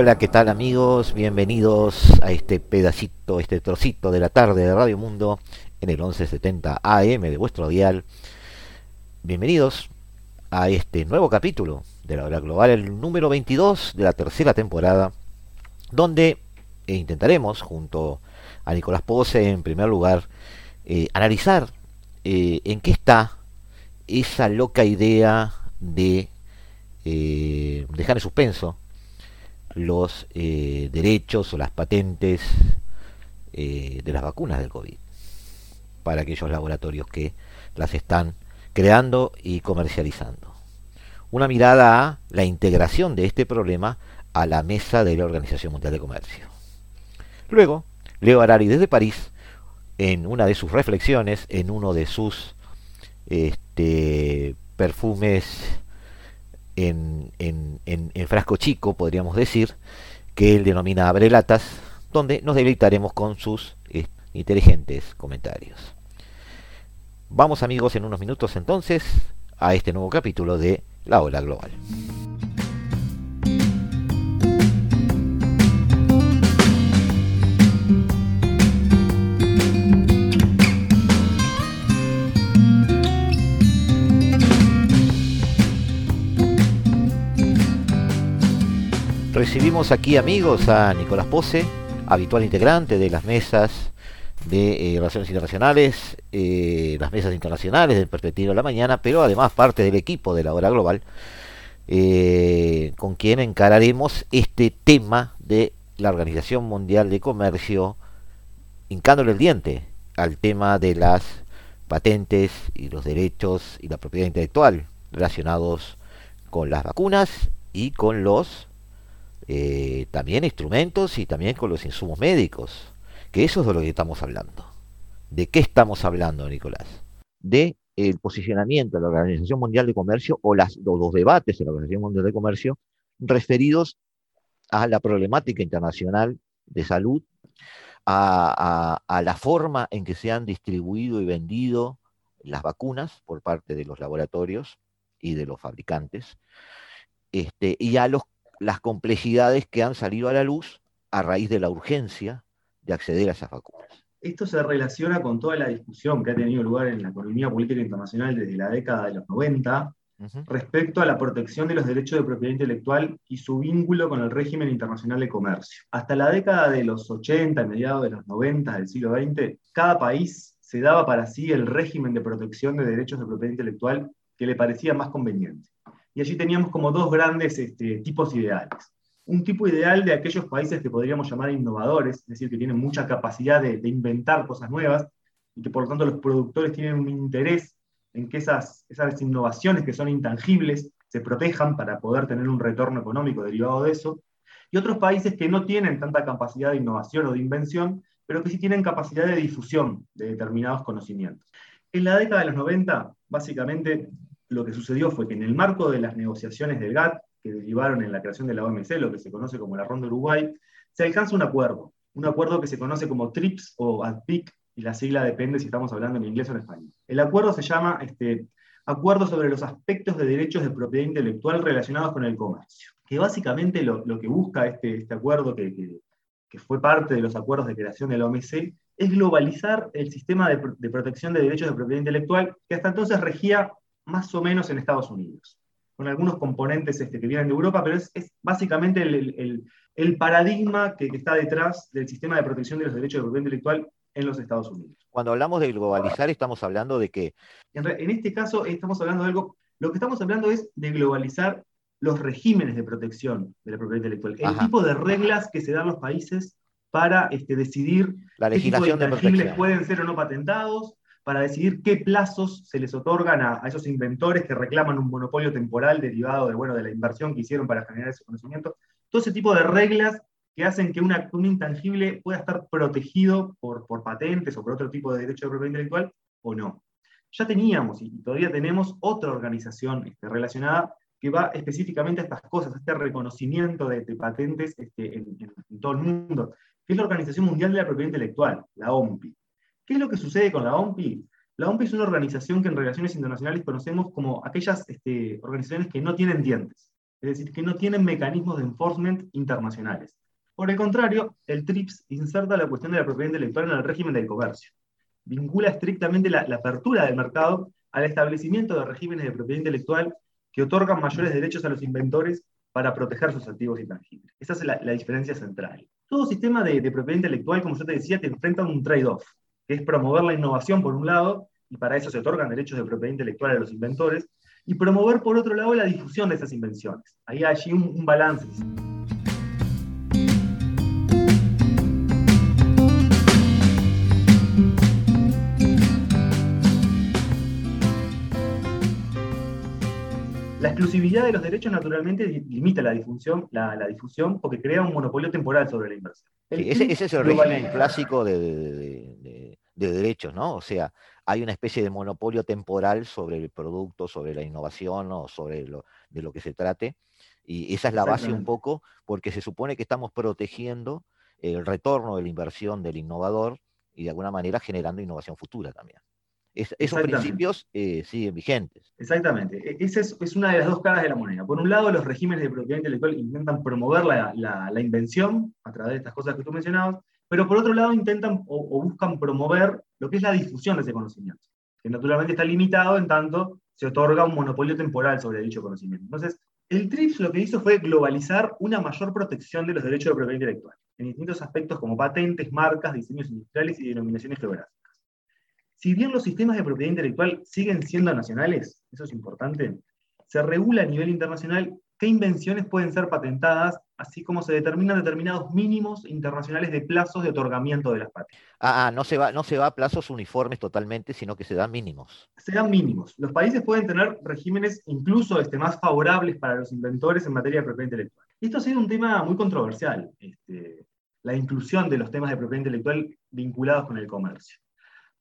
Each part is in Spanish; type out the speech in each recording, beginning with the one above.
Hola, ¿qué tal amigos? Bienvenidos a este pedacito, este trocito de la tarde de Radio Mundo en el 1170 AM de vuestro dial. Bienvenidos a este nuevo capítulo de la hora global, el número 22 de la tercera temporada, donde intentaremos, junto a Nicolás Pose, en primer lugar, eh, analizar eh, en qué está esa loca idea de eh, dejar en suspenso los eh, derechos o las patentes eh, de las vacunas del COVID para aquellos laboratorios que las están creando y comercializando. Una mirada a la integración de este problema a la mesa de la Organización Mundial de Comercio. Luego, Leo Arari desde París, en una de sus reflexiones, en uno de sus este, perfumes en, en, frasco chico, podríamos decir, que él denomina abrelatas, donde nos deleitaremos con sus inteligentes comentarios. Vamos amigos en unos minutos entonces a este nuevo capítulo de La Ola Global. Recibimos aquí amigos a Nicolás Pose, habitual integrante de las mesas de eh, Relaciones Internacionales, eh, las mesas internacionales de Perspectiva de la Mañana, pero además parte del equipo de la Hora Global, eh, con quien encararemos este tema de la Organización Mundial de Comercio, hincándole el diente al tema de las patentes y los derechos y la propiedad intelectual relacionados con las vacunas y con los eh, también instrumentos y también con los insumos médicos, que eso es de lo que estamos hablando. ¿De qué estamos hablando, Nicolás? De el posicionamiento de la Organización Mundial de Comercio o, las, los debates de la Organización Mundial de Comercio referidos a la problemática internacional de salud, a, a, la forma en que se han distribuido y vendido las vacunas por parte de los laboratorios y de los fabricantes, este, y a los las complejidades que han salido a la luz a raíz de la urgencia de acceder a esas vacunas. Esto se relaciona con toda la discusión que ha tenido lugar en la economía política internacional desde la década de los 90 respecto a la protección de los derechos de propiedad intelectual y su vínculo con el régimen internacional de comercio. Hasta la década de los 80, mediados de los 90 del siglo XX, cada país se daba para sí el régimen de protección de derechos de propiedad intelectual que le parecía más conveniente y allí teníamos como dos grandes este, tipos ideales. Un tipo ideal de aquellos países que podríamos llamar innovadores, es decir, que tienen mucha capacidad de, inventar cosas nuevas y que por lo tanto los productores tienen un interés en que esas, esas innovaciones que son intangibles se protejan para poder tener un retorno económico derivado de eso. Y otros países que no tienen tanta capacidad de innovación o de invención, pero que sí tienen capacidad de difusión de determinados conocimientos. En la década de los 90, básicamente, lo que sucedió fue que en el marco de las negociaciones del GATT, que derivaron en la creación de la OMC, lo que se conoce como la Ronda Uruguay, se alcanza un acuerdo, un acuerdo que se conoce como TRIPS o ADPIC, y la sigla depende si estamos hablando en inglés o en español. El acuerdo se llama este, Acuerdo sobre los aspectos de derechos de propiedad intelectual relacionados con el comercio, que básicamente lo, que busca este, este acuerdo, que, que, fue parte de los acuerdos de creación de la OMC, es globalizar el sistema de, de protección de derechos de propiedad intelectual que hasta entonces regía más o menos en Estados Unidos, con algunos componentes este, que vienen de Europa, pero es, básicamente el, paradigma que, está detrás del sistema de protección de los derechos de propiedad intelectual en los Estados Unidos. Cuando hablamos de globalizar, estamos hablando de que... En, este caso, estamos hablando de algo, lo que estamos hablando es de globalizar los regímenes de protección de la propiedad intelectual, el tipo de reglas que se dan los países para este, decidir la legislación qué tipo de pueden ser o no patentados, para decidir qué plazos se les otorgan a, esos inventores que reclaman un monopolio temporal derivado de, bueno, de la inversión que hicieron para generar ese conocimiento. Todo ese tipo de reglas que hacen que una, un intangible pueda estar protegido por, por patentes o por otro tipo de derecho de propiedad intelectual o no. Ya teníamos y todavía tenemos otra organización este, relacionada que va específicamente a estas cosas, a este reconocimiento de, patentes este, en, en, todo el mundo, que es la Organización Mundial de la Propiedad Intelectual, la OMPI. ¿Qué es lo que sucede con la OMPI? La OMPI es una organización que en relaciones internacionales conocemos como aquellas este, organizaciones que no tienen dientes, es decir, que no tienen mecanismos de enforcement internacionales. Por el contrario, el TRIPS inserta la cuestión de la propiedad intelectual en el régimen del comercio. Vincula estrictamente la, apertura del mercado al establecimiento de regímenes de propiedad intelectual que otorgan mayores derechos a los inventores para proteger sus activos intangibles. Esa es la, diferencia central. Todo sistema de, de, propiedad intelectual, como yo te decía, te enfrenta a un trade-off que es promover la innovación por un lado, y para eso se otorgan derechos de propiedad intelectual a los inventores, y promover por otro lado la difusión de esas invenciones. Ahí hay allí un, balance. La exclusividad de los derechos naturalmente limita la difusión, la, difusión porque crea un monopolio temporal sobre la inversión. ese, es el régimen clásico de, de derechos, ¿no? O sea, hay una especie de monopolio temporal sobre el producto, sobre la innovación o sobre lo, de lo que se trate. Y esa es la base un poco, porque se supone que estamos protegiendo el retorno de la inversión del innovador y de alguna manera generando innovación futura también. esos principios eh, siguen vigentes. Exactamente. E, esa es, una de las dos caras de la moneda. Por un lado, los regímenes de propiedad intelectual intentan promover la, la invención a través de estas cosas que tú mencionabas, pero por otro lado intentan o, buscan promover lo que es la difusión de ese conocimiento, que naturalmente está limitado en tanto se otorga un monopolio temporal sobre dicho conocimiento. Entonces, el TRIPS lo que hizo fue globalizar una mayor protección de los derechos de propiedad intelectual, en distintos aspectos como patentes, marcas, diseños industriales y denominaciones geográficas. Si bien los sistemas de propiedad intelectual siguen siendo nacionales, eso es importante, se regula a nivel internacional qué invenciones pueden ser patentadas, así como se determinan determinados mínimos internacionales de plazos de otorgamiento de las patentes. Ah, ah, no se va, no se va a plazos uniformes totalmente, sino que se dan mínimos. Se dan mínimos. Los países pueden tener regímenes incluso este, más favorables para los inventores en materia de propiedad intelectual. Y esto ha sido un tema muy controversial, este, la inclusión de los temas de propiedad intelectual vinculados con el comercio.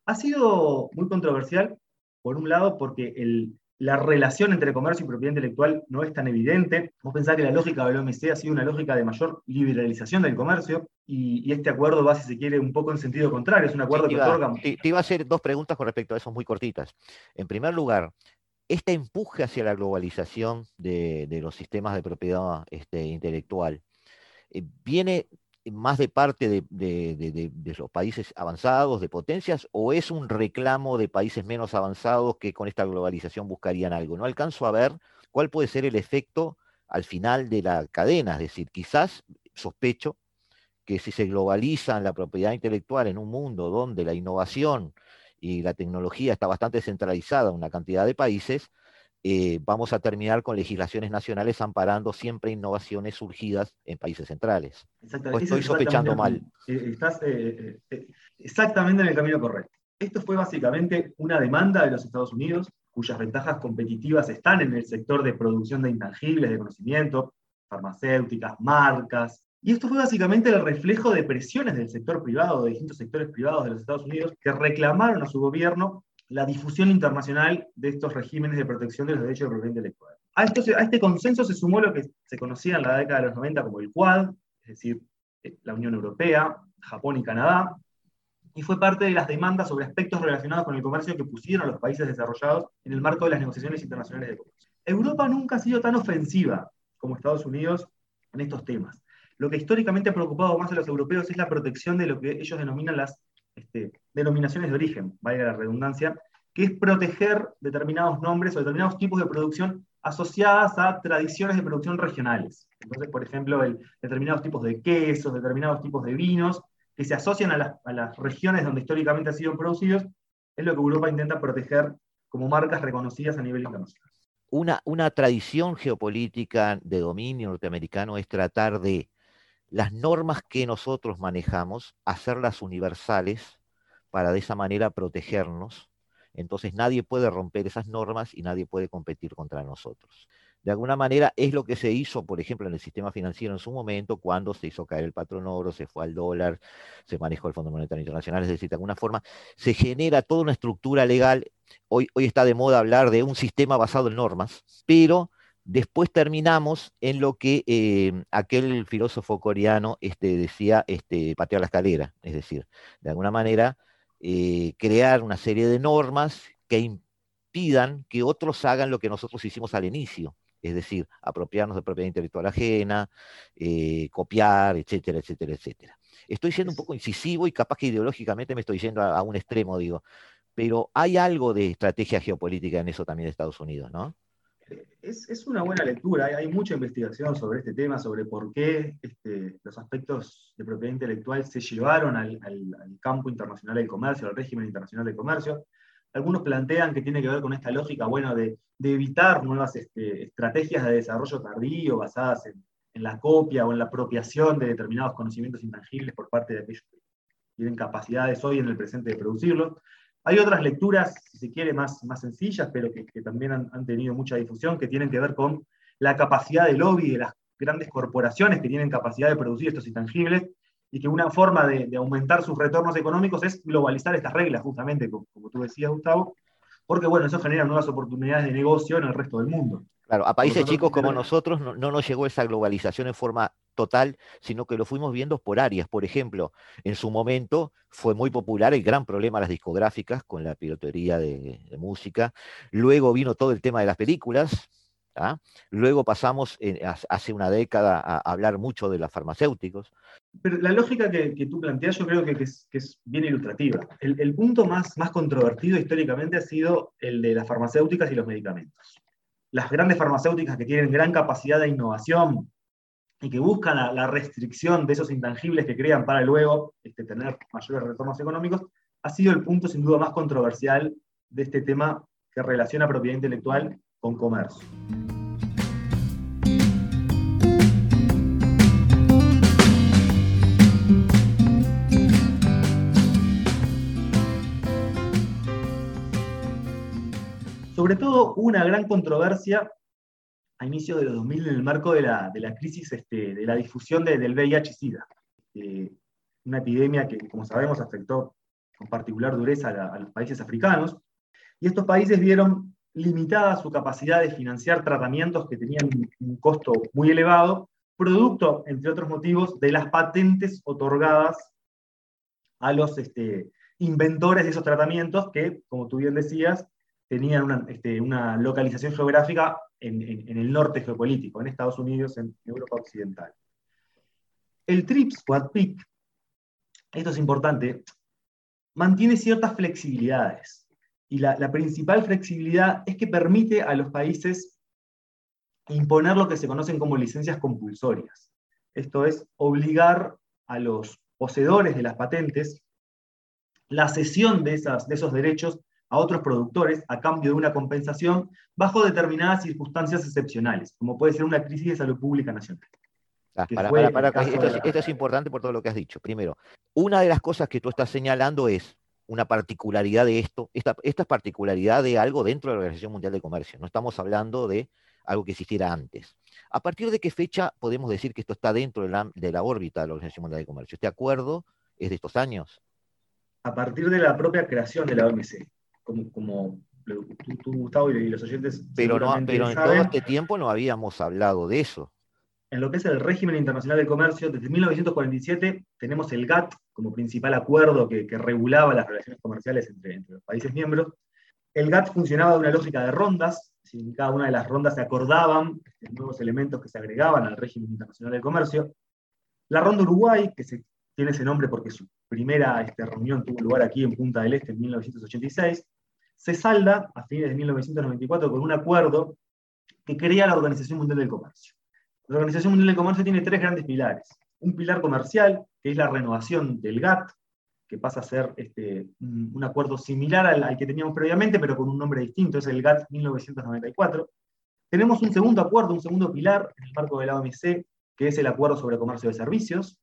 Ha sido muy controversial, por un lado, porque el, la relación entre comercio y propiedad intelectual no es tan evidente. Vos pensás que la lógica del OMC ha sido una lógica de mayor liberalización del comercio y, este acuerdo va, si se quiere, un poco en sentido contrario. Es un acuerdo que otorga... Te, iba a hacer dos preguntas con respecto a eso muy cortitas. En primer lugar, este empuje hacia la globalización de, los sistemas de propiedad este, intelectual eh, viene más de parte de, los países avanzados, de potencias, o es un reclamo de países menos avanzados que con esta globalización buscarían algo? No alcanzo a ver cuál puede ser el efecto al final de la cadena, es decir, quizás sospecho que si se globaliza la propiedad intelectual en un mundo donde la innovación y la tecnología está bastante centralizada en una cantidad de países, eh, vamos a terminar con legislaciones nacionales amparando siempre innovaciones surgidas en países centrales. estoy sospechando mal. Eh, estás eh, exactamente en el camino correcto. Esto fue básicamente una demanda de los Estados Unidos, cuyas ventajas competitivas están en el sector de producción de intangibles, de conocimiento, farmacéuticas, marcas. Y esto fue básicamente el reflejo de presiones del sector privado, de distintos sectores privados de los Estados Unidos, que reclamaron a su gobierno la difusión internacional de estos regímenes de protección de los derechos de propiedad intelectual. A, a este consenso se sumó lo que se conocía en la década de los 90 como el Quad, es decir, eh, la Unión Europea, Japón y Canadá, y fue parte de las demandas sobre aspectos relacionados con el comercio que pusieron los países desarrollados en el marco de las negociaciones internacionales de comercio. Europa nunca ha sido tan ofensiva como Estados Unidos en estos temas. Lo que históricamente ha preocupado más a los europeos es la protección de lo que ellos denominan las este, denominaciones de origen, valga la redundancia, que es proteger determinados nombres o determinados tipos de producción asociadas a tradiciones de producción regionales. Entonces, por ejemplo, determinados tipos de quesos, determinados tipos de vinos, que se asocian a, las regiones donde históricamente han sido producidos, es lo que Europa intenta proteger como marcas reconocidas a nivel internacional. Una tradición geopolítica de dominio norteamericano es tratar de las normas que nosotros manejamos, hacerlas universales para de esa manera protegernos. Entonces nadie puede romper esas normas y nadie puede competir contra nosotros. De alguna manera es lo que se hizo, por ejemplo, en el sistema financiero en su momento, cuando se hizo caer el patrón oro, se fue al dólar, se manejó el Fondo Monetario Internacional, es decir, de alguna forma se genera toda una estructura legal. Hoy, hoy está de moda hablar de un sistema basado en normas, pero Después terminamos en lo que eh, aquel filósofo coreano este, decía este, patear la escalera, es decir, de alguna manera eh, crear una serie de normas que impidan que otros hagan lo que nosotros hicimos al inicio, es decir, apropiarnos de propiedad intelectual ajena, eh, copiar, etcétera, etcétera, etcétera. Estoy siendo un poco incisivo y capaz que ideológicamente me estoy yendo a, a un extremo, digo, pero hay algo de estrategia geopolítica en eso también de Estados Unidos, ¿no? Es, una buena lectura. Hay, mucha investigación sobre este tema, sobre por qué este, los aspectos de propiedad intelectual se llevaron al, campo internacional del comercio, al régimen internacional del comercio. Algunos plantean que tiene que ver con esta lógica bueno, de, evitar nuevas este, estrategias de desarrollo tardío basadas en, en, la copia o en la apropiación de determinados conocimientos intangibles por parte de aquellos que tienen capacidades hoy en el presente de producirlos. Hay otras lecturas, si se quiere, más, más sencillas, pero que, también han, tenido mucha difusión, que tienen que ver con la capacidad de lobby de las grandes corporaciones que tienen capacidad de producir estos intangibles y que una forma de, aumentar sus retornos económicos es globalizar estas reglas, justamente, como, como, tú decías, Gustavo, porque bueno, eso genera nuevas oportunidades de negocio en el resto del mundo. Claro, a países chicos como nosotros no, nos llegó esa globalización en forma total, sino que lo fuimos viendo por áreas. Por ejemplo, en su momento fue muy popular el gran problema de las discográficas con la piratería de, música. Luego vino todo el tema de las películas. ¿ah? Luego pasamos hace una década a hablar mucho de los farmacéuticos. Pero la lógica que, tú planteas yo creo que, es, bien ilustrativa. El, el punto más, más controvertido históricamente ha sido el de las farmacéuticas y los medicamentos las grandes farmacéuticas que tienen gran capacidad de innovación y que buscan la, restricción de esos intangibles que crean para luego este, tener mayores retornos económicos, ha sido el punto sin duda más controversial de este tema que relaciona propiedad intelectual con comercio. Sobre todo una gran controversia a inicios de los 2000 en el marco de la, crisis este, de la difusión del VIH-Sida. Eh, una epidemia que, como sabemos, afectó con particular dureza a, los países africanos. Y estos países vieron limitada su capacidad de financiar tratamientos que tenían un costo muy elevado, producto, entre otros motivos, de las patentes otorgadas a los este, inventores de esos tratamientos que, como tú bien decías, tenían una, este, una localización geográfica en, en, el norte geopolítico, en Estados Unidos, en Europa Occidental. El TRIPS o ADPIC, esto es importante, mantiene ciertas flexibilidades. Y la, la principal flexibilidad es que permite a los países imponer lo que se conocen como licencias compulsorias. Esto es obligar a los poseedores de las patentes la cesión de, esas, de esos derechos a otros productores a cambio de una compensación bajo determinadas circunstancias excepcionales, como puede ser una crisis de salud pública nacional. Ah, esto, es, importante por todo lo que has dicho. Primero, una de las cosas que tú estás señalando es una particularidad de esto, esta, esta es particularidad de algo dentro de la Organización Mundial de Comercio. No estamos hablando de algo que existiera antes. ¿A partir de qué fecha podemos decir que esto está dentro de la, de la órbita de la Organización Mundial de Comercio? ¿Este acuerdo es de estos años? A partir de la propia creación de la OMC como, tú, Gustavo, y los oyentes. Pero, no, pero en todo este tiempo no habíamos hablado de eso. En lo que es el régimen internacional de comercio, desde 1947 tenemos el GATT como principal acuerdo que, regulaba las relaciones comerciales entre, los países miembros. El GATT funcionaba de una lógica de rondas, en cada una de las rondas se acordaban nuevos elementos que se agregaban al régimen internacional de comercio. La ronda Uruguay, que se, tiene ese nombre porque su primera este, reunión tuvo lugar aquí en Punta del Este en 1986, se salda a fines de 1994 con un acuerdo que crea la Organización Mundial del Comercio. La Organización Mundial del Comercio tiene tres grandes pilares. Un pilar comercial, que es la renovación del GATT, que pasa a ser este, un, acuerdo similar al, que teníamos previamente, pero con un nombre distinto, es el GATT 1994. Tenemos un segundo acuerdo, un segundo pilar en el marco de la OMC, que es el Acuerdo sobre Comercio de Servicios.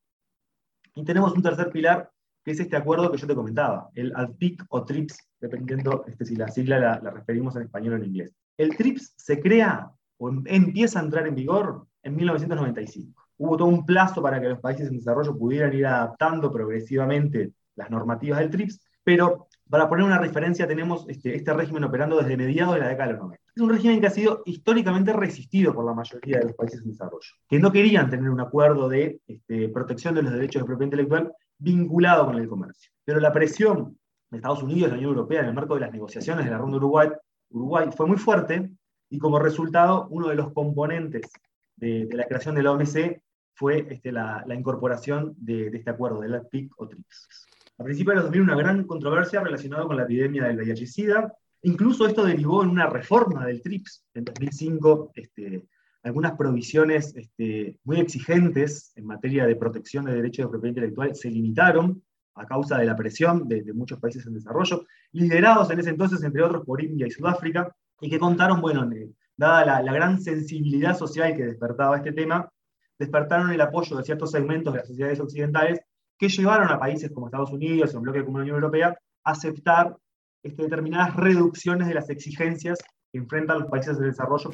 Y tenemos un tercer pilar, que es este acuerdo que yo te comentaba, el ADPIC o TRIPS, dependiendo este, si la sigla la, la, referimos en español o en inglés. El TRIPS se crea o em, empieza a entrar en vigor en 1995. Hubo todo un plazo para que los países en desarrollo pudieran ir adaptando progresivamente las normativas del TRIPS, pero para poner una referencia tenemos este, este régimen operando desde mediados de la década de los 90. Es un régimen que ha sido históricamente resistido por la mayoría de los países en desarrollo, que no querían tener un acuerdo de este, protección de los derechos de propiedad intelectual vinculado con el comercio. Pero la presión de Estados Unidos y la Unión Europea en el marco de las negociaciones de la ronda Uruguay, Uruguay fue muy fuerte y como resultado uno de los componentes de, la creación de la OMC fue este, la, incorporación de, este acuerdo, del PIC o TRIPS. A principios de los 2000 una gran controversia relacionada con la epidemia del VIH-Sida. Incluso esto derivó en una reforma del TRIPS. En 2005, este, algunas provisiones este, muy exigentes en materia de protección de derechos de propiedad intelectual se limitaron a causa de la presión de, muchos países en desarrollo, liderados en ese entonces, entre otros, por India y Sudáfrica, y que contaron, bueno, dada la, gran sensibilidad social que despertaba este tema, despertaron el apoyo de ciertos segmentos de las sociedades occidentales que llevaron a países como Estados Unidos o el bloque como la Unión Europea a aceptar este, determinadas reducciones de las exigencias que enfrentan los países de desarrollo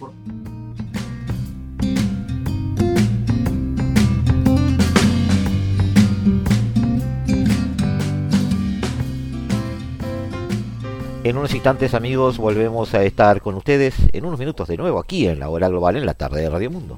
En unos instantes amigos volvemos a estar con ustedes en unos minutos de nuevo aquí en la hora global en la tarde de Radio Mundo.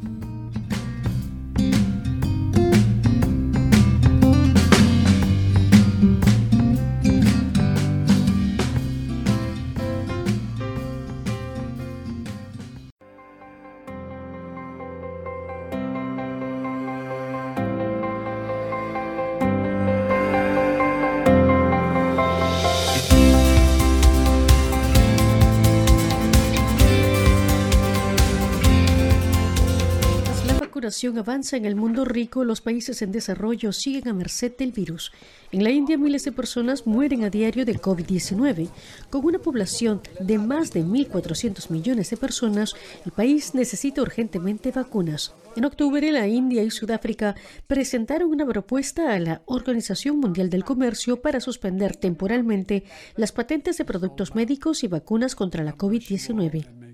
Avanza en el mundo rico, los países en desarrollo siguen a merced del virus. En la India miles de personas mueren a diario del COVID-19. Con una población de más de 1.400 millones de personas, el país necesita urgentemente vacunas. En octubre, la India y Sudáfrica presentaron una propuesta a la Organización Mundial del Comercio para suspender temporalmente las patentes de productos médicos y vacunas contra la COVID-19.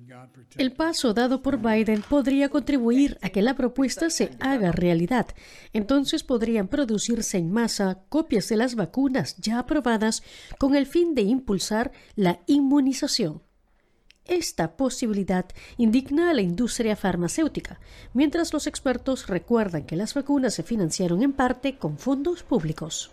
El paso dado por Biden podría contribuir a que la propuesta se haga realidad. Entonces podrían producirse en masa copias de las vacunas ya aprobadas con el fin de impulsar la inmunización. Esta posibilidad indigna a la industria farmacéutica, mientras los expertos recuerdan que las vacunas se financiaron en parte con fondos públicos.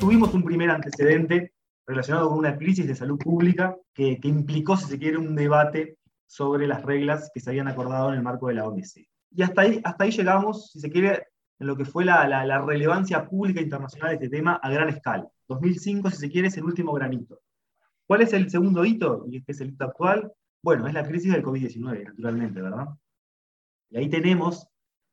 Tuvimos un primer antecedente relacionado con una crisis de salud pública que, implicó, si se quiere, un debate sobre las reglas que se habían acordado en el marco de la OMC. Y hasta ahí, llegamos, si se quiere, en lo que fue la, relevancia pública internacional de este tema a gran escala. 2005, si se quiere, es el último granito. ¿Cuál es el segundo hito? Y este es el hito actual. Bueno, es la crisis del COVID-19, naturalmente, ¿verdad? Y ahí tenemos,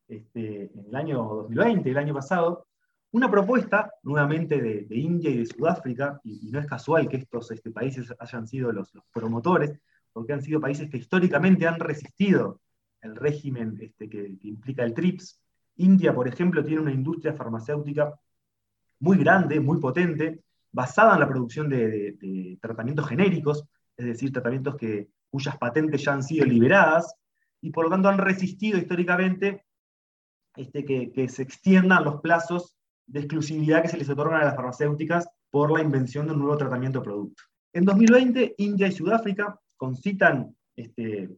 este, en el año 2020, el año pasado, una propuesta, nuevamente, de, India y de Sudáfrica, y, no es casual que estos este, países hayan sido los, promotores, porque han sido países que históricamente han resistido el régimen este, que, implica el TRIPS. India, por ejemplo, tiene una industria farmacéutica muy grande, muy potente, basada en la producción de, tratamientos genéricos, es decir, tratamientos que, cuyas patentes ya han sido liberadas, y por lo tanto han resistido históricamente este, que, que, se extiendan los plazos de exclusividad que se les otorgan a las farmacéuticas por la invención de un nuevo tratamiento o producto. En 2020, India y Sudáfrica este,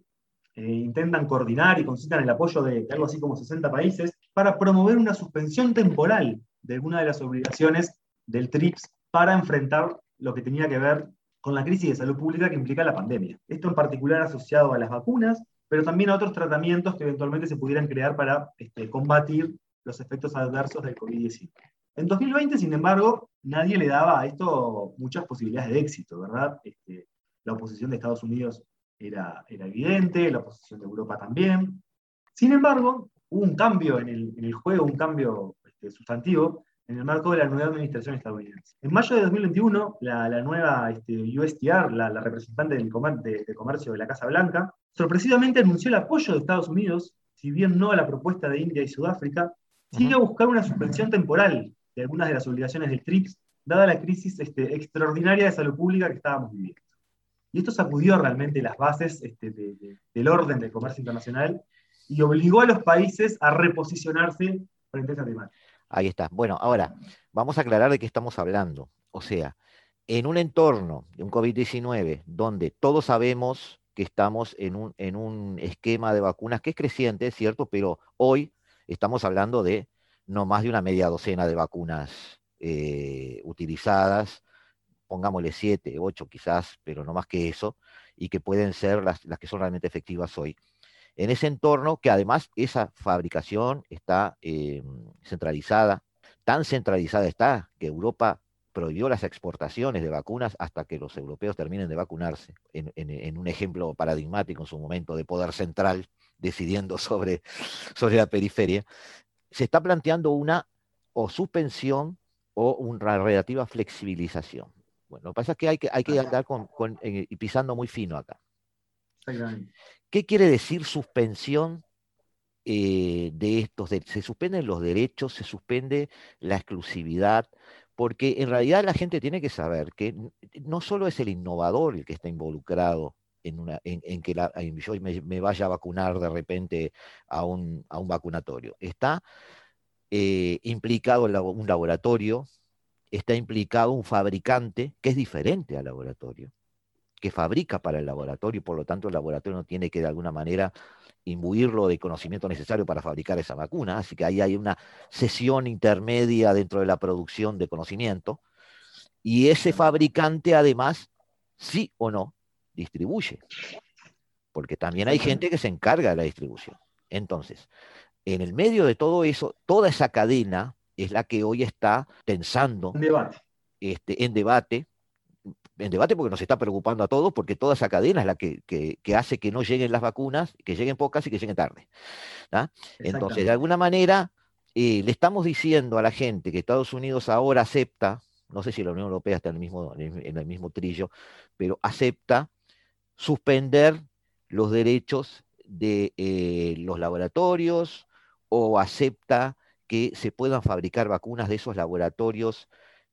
eh, intentan coordinar y concitan el apoyo de, algo así como 60 países para promover una suspensión temporal de alguna de las obligaciones del TRIPS para enfrentar lo que tenía que ver con la crisis de salud pública que implica la pandemia. Esto en particular asociado a las vacunas, pero también a otros tratamientos que eventualmente se pudieran crear para este, combatir los efectos adversos del COVID-19. En 2020, sin embargo, nadie le daba a esto muchas posibilidades de éxito, ¿verdad? Este, la oposición de Estados Unidos era, era, evidente, la oposición de Europa también. Sin embargo, hubo un cambio en el, juego, un cambio este, sustantivo, en el marco de la nueva administración estadounidense. En mayo de 2021, la, nueva este, USTR, la, representante del de, comercio de la Casa Blanca, sorpresivamente anunció el apoyo de Estados Unidos, si bien no a la propuesta de India y Sudáfrica, sigue a buscar una suspensión temporal de algunas de las obligaciones del TRIPS, dada la crisis este, extraordinaria de salud pública que estábamos viviendo. Y esto sacudió realmente las bases este, del orden del comercio internacional y obligó a los países a reposicionarse frente a esa temática. Ahí está. Bueno, ahora vamos a aclarar de qué estamos hablando. O sea, en un entorno de un COVID-19 donde todos sabemos que estamos en un, en un esquema de vacunas que es creciente, ¿cierto? Pero hoy estamos hablando de no más de una media docena de vacunas eh, utilizadas, pongámosle siete, ocho quizás, pero no más que eso, y que pueden ser las, las que son realmente efectivas hoy. En ese entorno que además esa fabricación está eh, centralizada, tan centralizada está que Europa prohibió las exportaciones de vacunas hasta que los europeos terminen de vacunarse, en, un ejemplo paradigmático en su momento de poder central decidiendo sobre, sobre la periferia, se está planteando una o suspensión o una relativa flexibilización. Bueno, lo que pasa es que hay que, hay que andar con, eh, pisando muy fino acá. ¿Qué quiere decir suspensión eh, de estos? se suspenden los derechos, se suspende la exclusividad, porque en realidad la gente tiene que saber que no solo es el innovador el que está involucrado en, que yo me, vaya a vacunar de repente a un, vacunatorio. Está eh, implicado un laboratorio, está implicado un fabricante que es diferente al laboratorio que fabrica para el laboratorio, por lo tanto el laboratorio no tiene que de alguna manera imbuirlo de conocimiento necesario para fabricar esa vacuna, así que ahí hay una sesión intermedia dentro de la producción de conocimiento, y ese fabricante además, sí o no, distribuye, porque también hay gente que se encarga de la distribución. Entonces, en el medio de todo eso, toda esa cadena es la que hoy está tensando Este, en debate en debate porque nos está preocupando a todos, porque toda esa cadena es la que, hace que no lleguen las vacunas, que lleguen pocas y que lleguen tarde. Entonces, de alguna manera, eh, le estamos diciendo a la gente que Estados Unidos ahora acepta, no sé si la Unión Europea está en el mismo, en el mismo trillo, pero acepta suspender los derechos de eh, los laboratorios o acepta que se puedan fabricar vacunas de esos laboratorios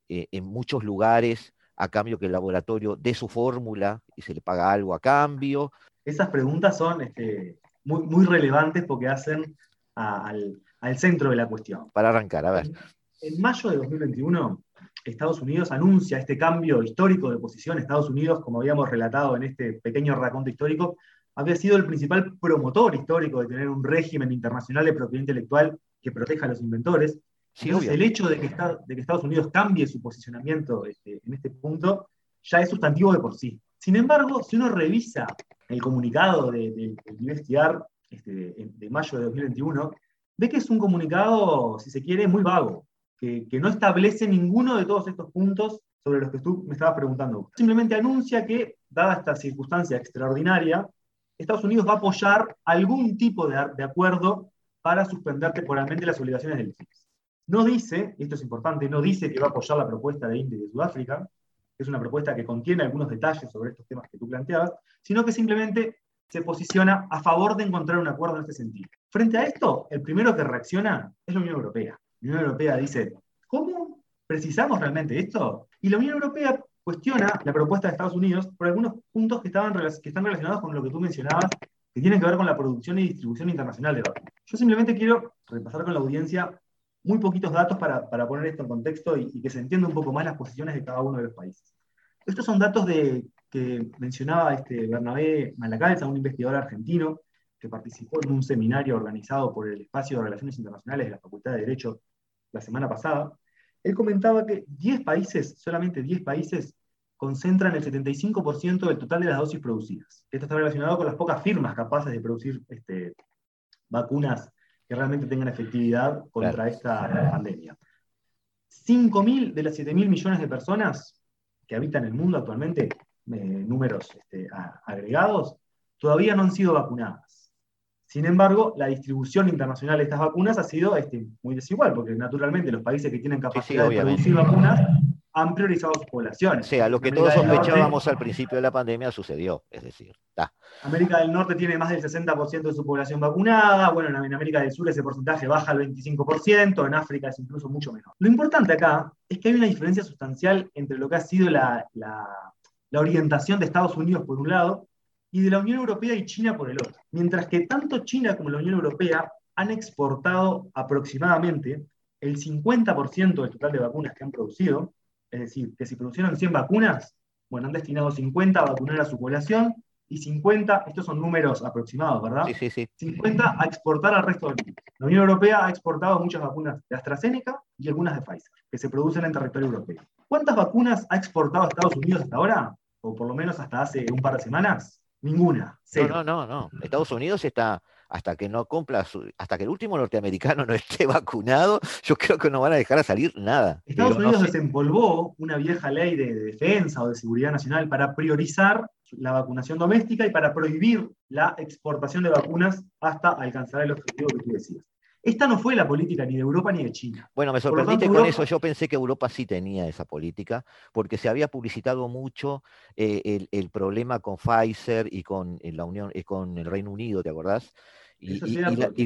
eh, en muchos lugares a cambio que el laboratorio dé su fórmula y se le paga algo a cambio. Esas preguntas son este, muy, muy relevantes porque hacen al, centro de la cuestión. Para arrancar, a ver. En, mayo de 2021, Estados Unidos anuncia este cambio histórico de posición. Estados Unidos, como habíamos relatado en este pequeño raconto histórico, había sido el principal promotor histórico de tener un régimen internacional de propiedad intelectual que proteja a los inventores el hecho de que, Estados Unidos cambie su posicionamiento este, en este punto ya es sustantivo de por sí. Sin embargo, si uno revisa el comunicado del de, este, de, mayo de 2021, ve que es un comunicado, si se quiere, muy vago, que, no establece ninguno de todos estos puntos sobre los que tú me estabas preguntando. Simplemente anuncia que, dada esta circunstancia extraordinaria, Estados Unidos va a apoyar algún tipo de, de acuerdo para suspender temporalmente las obligaciones del TRIPS. No dice, y esto es importante, no dice que va a apoyar la propuesta de India y de Sudáfrica, que es una propuesta que contiene algunos detalles sobre estos temas que tú planteabas, sino que simplemente se posiciona a favor de encontrar un acuerdo en este sentido. Frente a esto, el primero que reacciona es la Unión Europea. La Unión Europea dice, ¿cómo precisamos realmente esto? Y la Unión Europea cuestiona la propuesta de Estados Unidos por algunos puntos que, estaban, que están relacionados con lo que tú mencionabas, que tienen que ver con la producción y distribución internacional de vacunas. Yo simplemente quiero repasar con la audiencia muy poquitos datos para, poner esto en contexto y, que se entienda un poco más las posiciones de cada uno de los países. Estos son datos de, que mencionaba este Bernabé Malacalza, un investigador argentino que participó en un seminario organizado por el Espacio de Relaciones Internacionales de la Facultad de Derecho la semana pasada. Él comentaba que 10 países, solamente 10 países, concentran el 75% del total de las dosis producidas. Esto está relacionado con las pocas firmas capaces de producir este, vacunas que realmente tengan efectividad contra esta pandemia. 5.000 de las 7.000 millones de personas que habitan el mundo actualmente, eh, números este, agregados, todavía no han sido vacunadas. Sin embargo, la distribución internacional de estas vacunas ha sido este, muy desigual, porque naturalmente los países que tienen capacidad de producir vacunas han priorizado sus poblaciones. O sea, lo que todos sospechábamos al principio de la pandemia sucedió, es decir, está. América del Norte tiene más del 60% de su población vacunada, bueno, en América del Sur ese porcentaje baja al 25%, en África es incluso mucho menor. Lo importante acá es que hay una diferencia sustancial entre lo que ha sido la, la orientación de Estados Unidos por un lado y de la Unión Europea y China por el otro. Mientras que tanto China como la Unión Europea han exportado aproximadamente el 50% del total de vacunas que han producido, es decir, que si producieron 100 vacunas, bueno, han destinado 50 a vacunar a su población y 50, estos son números aproximados, ¿verdad? Sí, sí, sí. 50 a exportar al resto del mundo. La Unión Europea ha exportado muchas vacunas de AstraZeneca y algunas de Pfizer, que se producen en territorio europeo. ¿Cuántas vacunas ha exportado Estados Unidos hasta ahora? O por lo menos hasta hace un par de semanas. Ninguna. No, no, no, no. Estados Unidos está hasta que no cumpla hasta que el último norteamericano no esté vacunado, yo creo que no van a dejar a salir nada. Estados Unidos desempolvó una vieja ley de, defensa o de seguridad nacional para priorizar la vacunación doméstica y para prohibir la exportación de vacunas hasta alcanzar el objetivo que tú decías. Esta no fue la política ni de Europa ni de China. Bueno, me sorprendiste con eso. Yo pensé que Europa sí tenía esa política, porque se había publicitado mucho eh, el, problema con Pfizer y con la Unión, y con el Reino Unido, ¿te acordás? Y,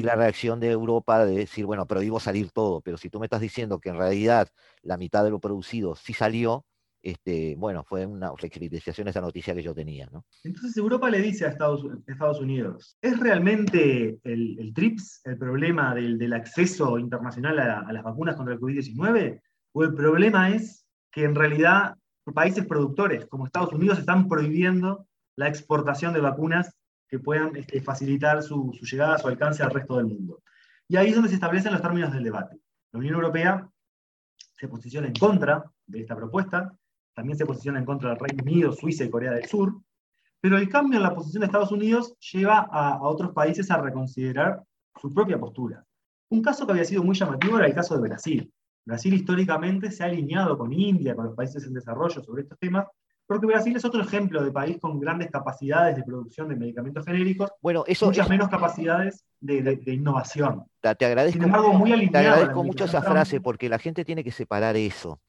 la, reacción de Europa de decir, bueno, prohíbo salir todo, pero si tú me estás diciendo que en realidad la mitad de lo producido sí salió, este, bueno, fue una flexibilización esa noticia que yo tenía. ¿no? Entonces Europa le dice a Estados, Unidos, ¿es realmente el, TRIPS el problema del, acceso internacional a, las vacunas contra el COVID-19? ¿O el problema es que en realidad países productores como Estados Unidos están prohibiendo la exportación de vacunas que puedan este, facilitar su, su llegada, su alcance al resto del mundo? Y ahí es donde se establecen los términos del debate. La Unión Europea se posiciona en contra de esta propuesta, también se posiciona en contra del Reino Unido, Suiza y Corea del Sur, pero el cambio en la posición de Estados Unidos lleva a, otros países a reconsiderar su propia postura. Un caso que había sido muy llamativo era el caso de Brasil. Brasil históricamente se ha alineado con India, con los países en desarrollo sobre estos temas, porque Brasil es otro ejemplo de país con grandes capacidades de producción de medicamentos genéricos, bueno, eso, muchas menos capacidades de, innovación. Te agradezco, muy te agradezco mucho esa frase porque la gente tiene que separar eso.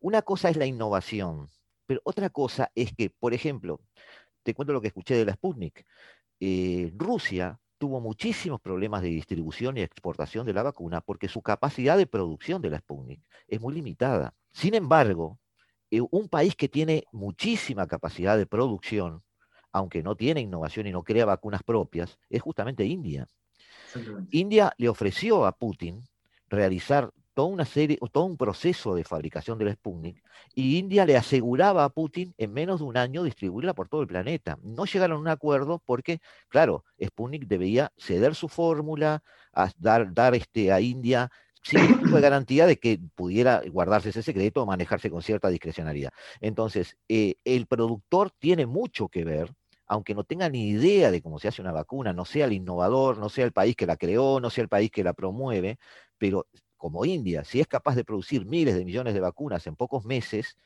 Una cosa es la innovación, pero otra cosa es que, por ejemplo, te cuento lo que escuché de la Sputnik. Eh, Rusia tuvo muchísimos problemas de distribución y exportación de la vacuna porque su capacidad de producción de la Sputnik es muy limitada. Sin embargo, eh, un país que tiene muchísima capacidad de producción, aunque no tiene innovación y no crea vacunas propias, es justamente India. India le ofreció a Putin realizar toda una serie, todo un proceso de fabricación de la Sputnik, y India le aseguraba a Putin en menos de un año distribuirla por todo el planeta. No llegaron a un acuerdo porque, claro, Sputnik debía ceder su fórmula, a dar, dar este, a India sin ningún tipo de garantía de que pudiera guardarse ese secreto o manejarse con cierta discrecionalidad. Entonces, eh, el productor tiene mucho que ver, aunque no tenga ni idea de cómo se hace una vacuna, no sea el innovador, no sea el país que la creó, no sea el país que la promueve, pero como India, si es capaz de producir miles de millones de vacunas en pocos meses,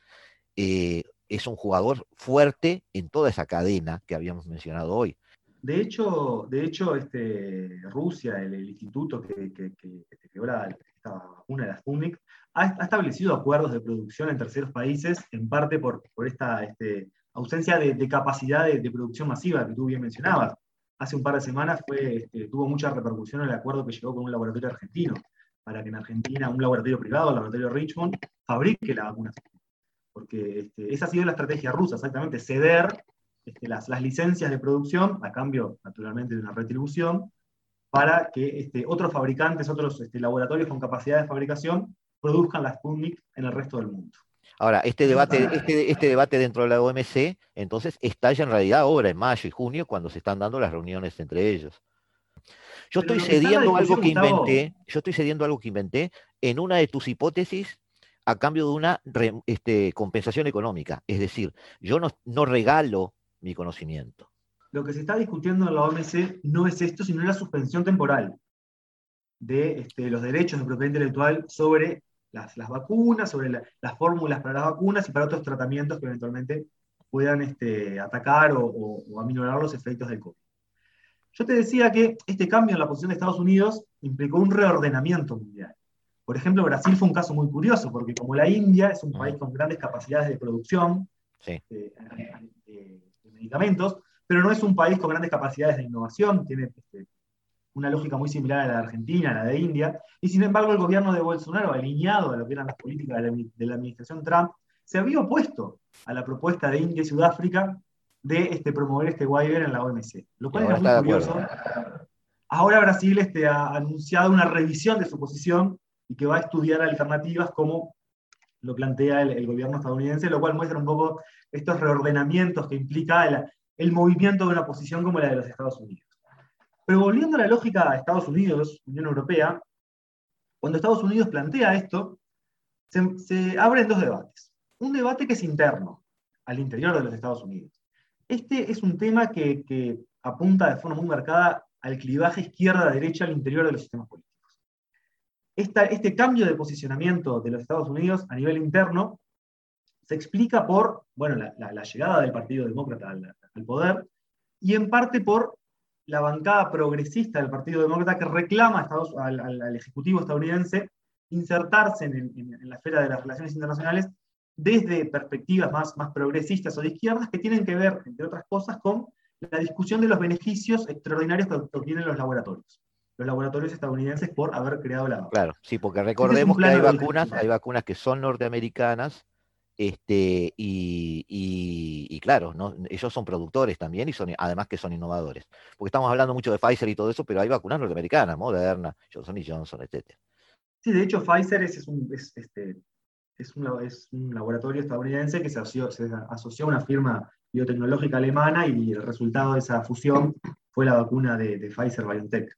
eh, es un jugador fuerte en toda esa cadena que habíamos mencionado hoy. De hecho, de hecho este, Rusia, el, instituto que, creó la, esta vacuna, la Sputnik, ha, establecido acuerdos de producción en terceros países, en parte por, por esta este, ausencia de, capacidad de, producción masiva que tú bien mencionabas. Hace un par de semanas fue, este, tuvo mucha repercusión el acuerdo que llegó con un laboratorio argentino para que en Argentina un laboratorio privado, el laboratorio Richmond, fabrique la vacuna. Porque este, esa ha sido la estrategia rusa, exactamente, ceder este, las, las, licencias de producción, a cambio, naturalmente, de una retribución, para que este, otros fabricantes, otros laboratorios con capacidad de fabricación, produzcan la Sputnik en el resto del mundo. Ahora, este debate, este, este debate dentro de la OMC, entonces, estalla en realidad ahora, en mayo y junio, cuando se están dando las reuniones entre ellos. Yo estoy cediendo algo que inventé, yo estoy cediendo algo que inventé en una de tus hipótesis a cambio de una este, compensación económica. Es decir, yo no, regalo mi conocimiento. Lo que se está discutiendo en la OMC no es esto, sino la suspensión temporal de este, los derechos de propiedad intelectual sobre las, vacunas, sobre las fórmulas para las vacunas y para otros tratamientos que eventualmente puedan este, atacar o, o aminorar los efectos del COVID. Yo te decía que este cambio en la posición de Estados Unidos implicó un reordenamiento mundial. Por ejemplo, Brasil fue un caso muy curioso, porque como la India es un mm. país con grandes capacidades de producción de, medicamentos, pero no es un país con grandes capacidades de innovación, tiene este, una lógica muy similar a la de Argentina, a la de India, y sin embargo el gobierno de Bolsonaro, alineado a lo que eran las políticas de la, administración Trump, se había opuesto a la propuesta de India y Sudáfrica de este, promover este waiver en la OMC, lo cual era muy curioso. Ahora Brasil este, ha anunciado una revisión de su posición y que va a estudiar alternativas como lo plantea el, gobierno estadounidense, lo cual muestra un poco estos reordenamientos que implica el, el movimiento de una posición como la de los Estados Unidos. Pero volviendo a la lógica de Estados Unidos, Unión Europea, cuando Estados Unidos plantea esto, se, abren dos debates. Un debate que es interno, al interior de los Estados Unidos. Este es un tema que, apunta de forma muy marcada al clivaje izquierda-derecha al interior de los sistemas políticos. Este cambio de posicionamiento de los Estados Unidos a nivel interno se explica por bueno, la, llegada del Partido Demócrata al, poder y en parte por la bancada progresista del Partido Demócrata que reclama al, Ejecutivo estadounidense insertarse en, la esfera de las relaciones internacionales desde perspectivas más, más progresistas o de izquierdas que tienen que ver, entre otras cosas, con la discusión de los beneficios extraordinarios que obtienen los laboratorios los laboratorios estadounidenses por haber creado la vacuna. Claro, sí, porque recordemos que hay vacunas, hay vacunas que son norteamericanas, este, y, claro, ¿no? ellos son productores también y son, además que son innovadores. Porque estamos hablando mucho de Pfizer y todo eso, pero hay vacunas norteamericanas, Moderna, Johnson y Johnson, etc. Sí, de hecho Pfizer es, un, este, es, un, laboratorio estadounidense que se asoció, se asoció, a una firma biotecnológica alemana y el resultado de esa fusión fue la vacuna de, de Pfizer BioNTech.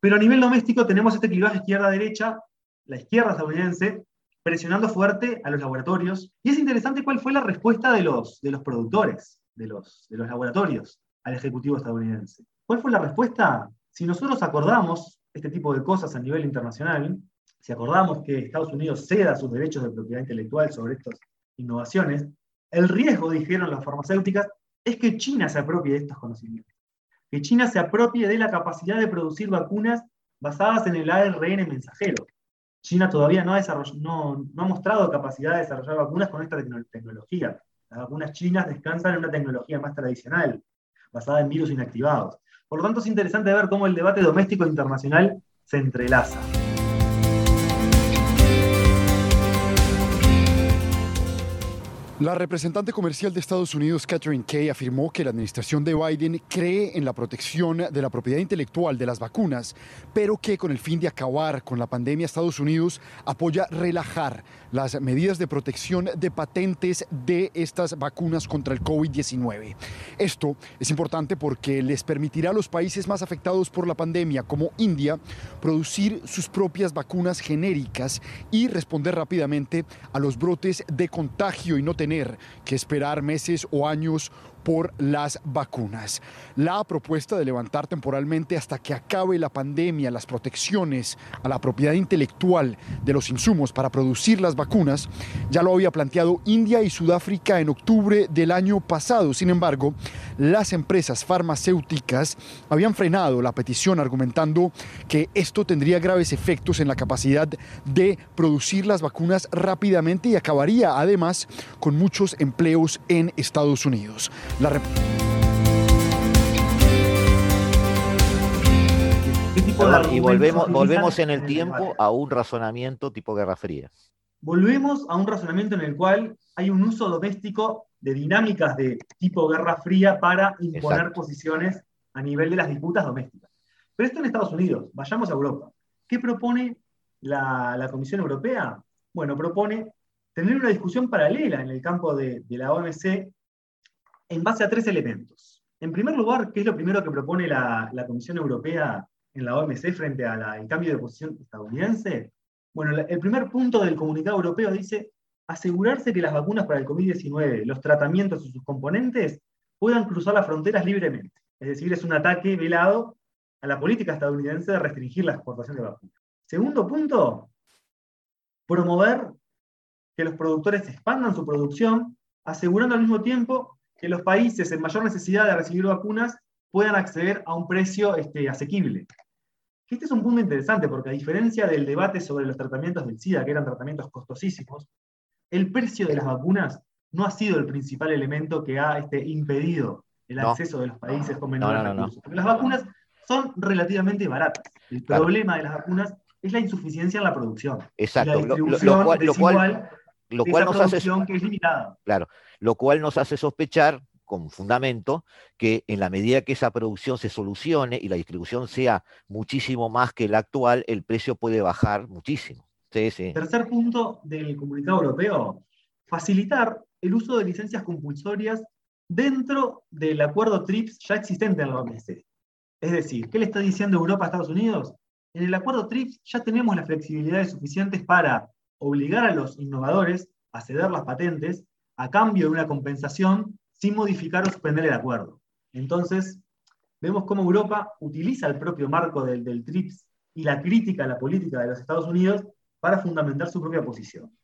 Pero a nivel doméstico tenemos este clivaje izquierda-derecha, la izquierda estadounidense, presionando fuerte a los laboratorios. Y es interesante cuál fue la respuesta de los, de los productores, de los, de los laboratorios, al Ejecutivo estadounidense. ¿Cuál fue la respuesta? Si nosotros acordamos este tipo de cosas a nivel internacional, si acordamos que Estados Unidos ceda sus derechos de propiedad intelectual sobre estas innovaciones, el riesgo, dijeron las farmacéuticas, es que China se apropie de estos conocimientos que China se apropie de la capacidad de producir vacunas basadas en el ARN mensajero. China todavía no ha, mostrado capacidad de desarrollar vacunas con esta tecnología. Las vacunas chinas descansan en una tecnología más tradicional, basada en virus inactivados. Por lo tanto, es interesante ver cómo el debate doméstico internacional se entrelaza. La representante comercial de Estados Unidos, Catherine Kay, afirmó que la administración de Biden cree en la protección de la propiedad intelectual de las vacunas, pero que con el fin de acabar con la pandemia, Estados Unidos apoya relajar las medidas de protección de patentes de estas vacunas contra el COVID-19. Esto es importante porque les permitirá a los países más afectados por la pandemia, como India, producir sus propias vacunas genéricas y responder rápidamente a los brotes de contagio y no tener tener que esperar meses o años por las vacunas. La propuesta de levantar temporalmente hasta que acabe la pandemia las protecciones a la propiedad intelectual de los insumos para producir las vacunas ya lo había planteado India y Sudáfrica en octubre del año pasado. Sin embargo, las empresas farmacéuticas habían frenado la petición argumentando que esto tendría graves efectos en la capacidad de producir las vacunas rápidamente y acabaría además con muchos empleos en Estados Unidos y volvemos, volvemos en el tiempo a un razonamiento tipo Guerra Fría. Volvemos a un razonamiento en el cual hay un uso doméstico de dinámicas de tipo Guerra Fría para imponer posiciones a nivel de las disputas domésticas. Pero esto en Estados Unidos, vayamos a Europa. ¿Qué propone la, Comisión Europea? Bueno, propone tener una discusión paralela en el campo de, de la OMC en base a tres elementos. En primer lugar, ¿qué es lo primero que propone la, Comisión Europea en la OMC frente al cambio de posición estadounidense? Bueno, el primer punto del comunicado europeo dice asegurarse que las vacunas para el COVID-19, los tratamientos y sus componentes puedan cruzar las fronteras libremente. Es decir, es un ataque velado a la política estadounidense de restringir la exportación de vacunas. Segundo punto, promover que los productores expandan su producción, asegurando al mismo tiempo que los países en mayor necesidad de recibir vacunas puedan acceder a un precio este, asequible. Este es un punto interesante porque a diferencia del debate sobre los tratamientos del SIDA, que eran tratamientos costosísimos, el precio de las vacunas no ha sido el principal elemento que ha este, impedido el acceso de los países con menores recursos. las vacunas son relativamente baratas. El problema de las vacunas es la insuficiencia en la producción. Exacto. la distribución lo, cual, lo cual, nos hace, que es limitada. Claro, lo cual nos hace sospechar con fundamento que en la medida que esa producción se solucione y la distribución sea muchísimo más que la actual, el precio puede bajar muchísimo. Tercer punto del comunicado europeo, facilitar el uso de licencias compulsorias dentro del acuerdo TRIPS ya existente en la OMC. Es decir, ¿qué le está diciendo Europa a Estados Unidos? En el acuerdo TRIPS ya tenemos las flexibilidades suficientes para obligar a los innovadores a ceder las patentes a cambio de una compensación sin modificar o suspender el acuerdo. Entonces, vemos cómo Europa utiliza el propio marco del, del TRIPS y la crítica a la política de los Estados Unidos para fundamentar su propia posición.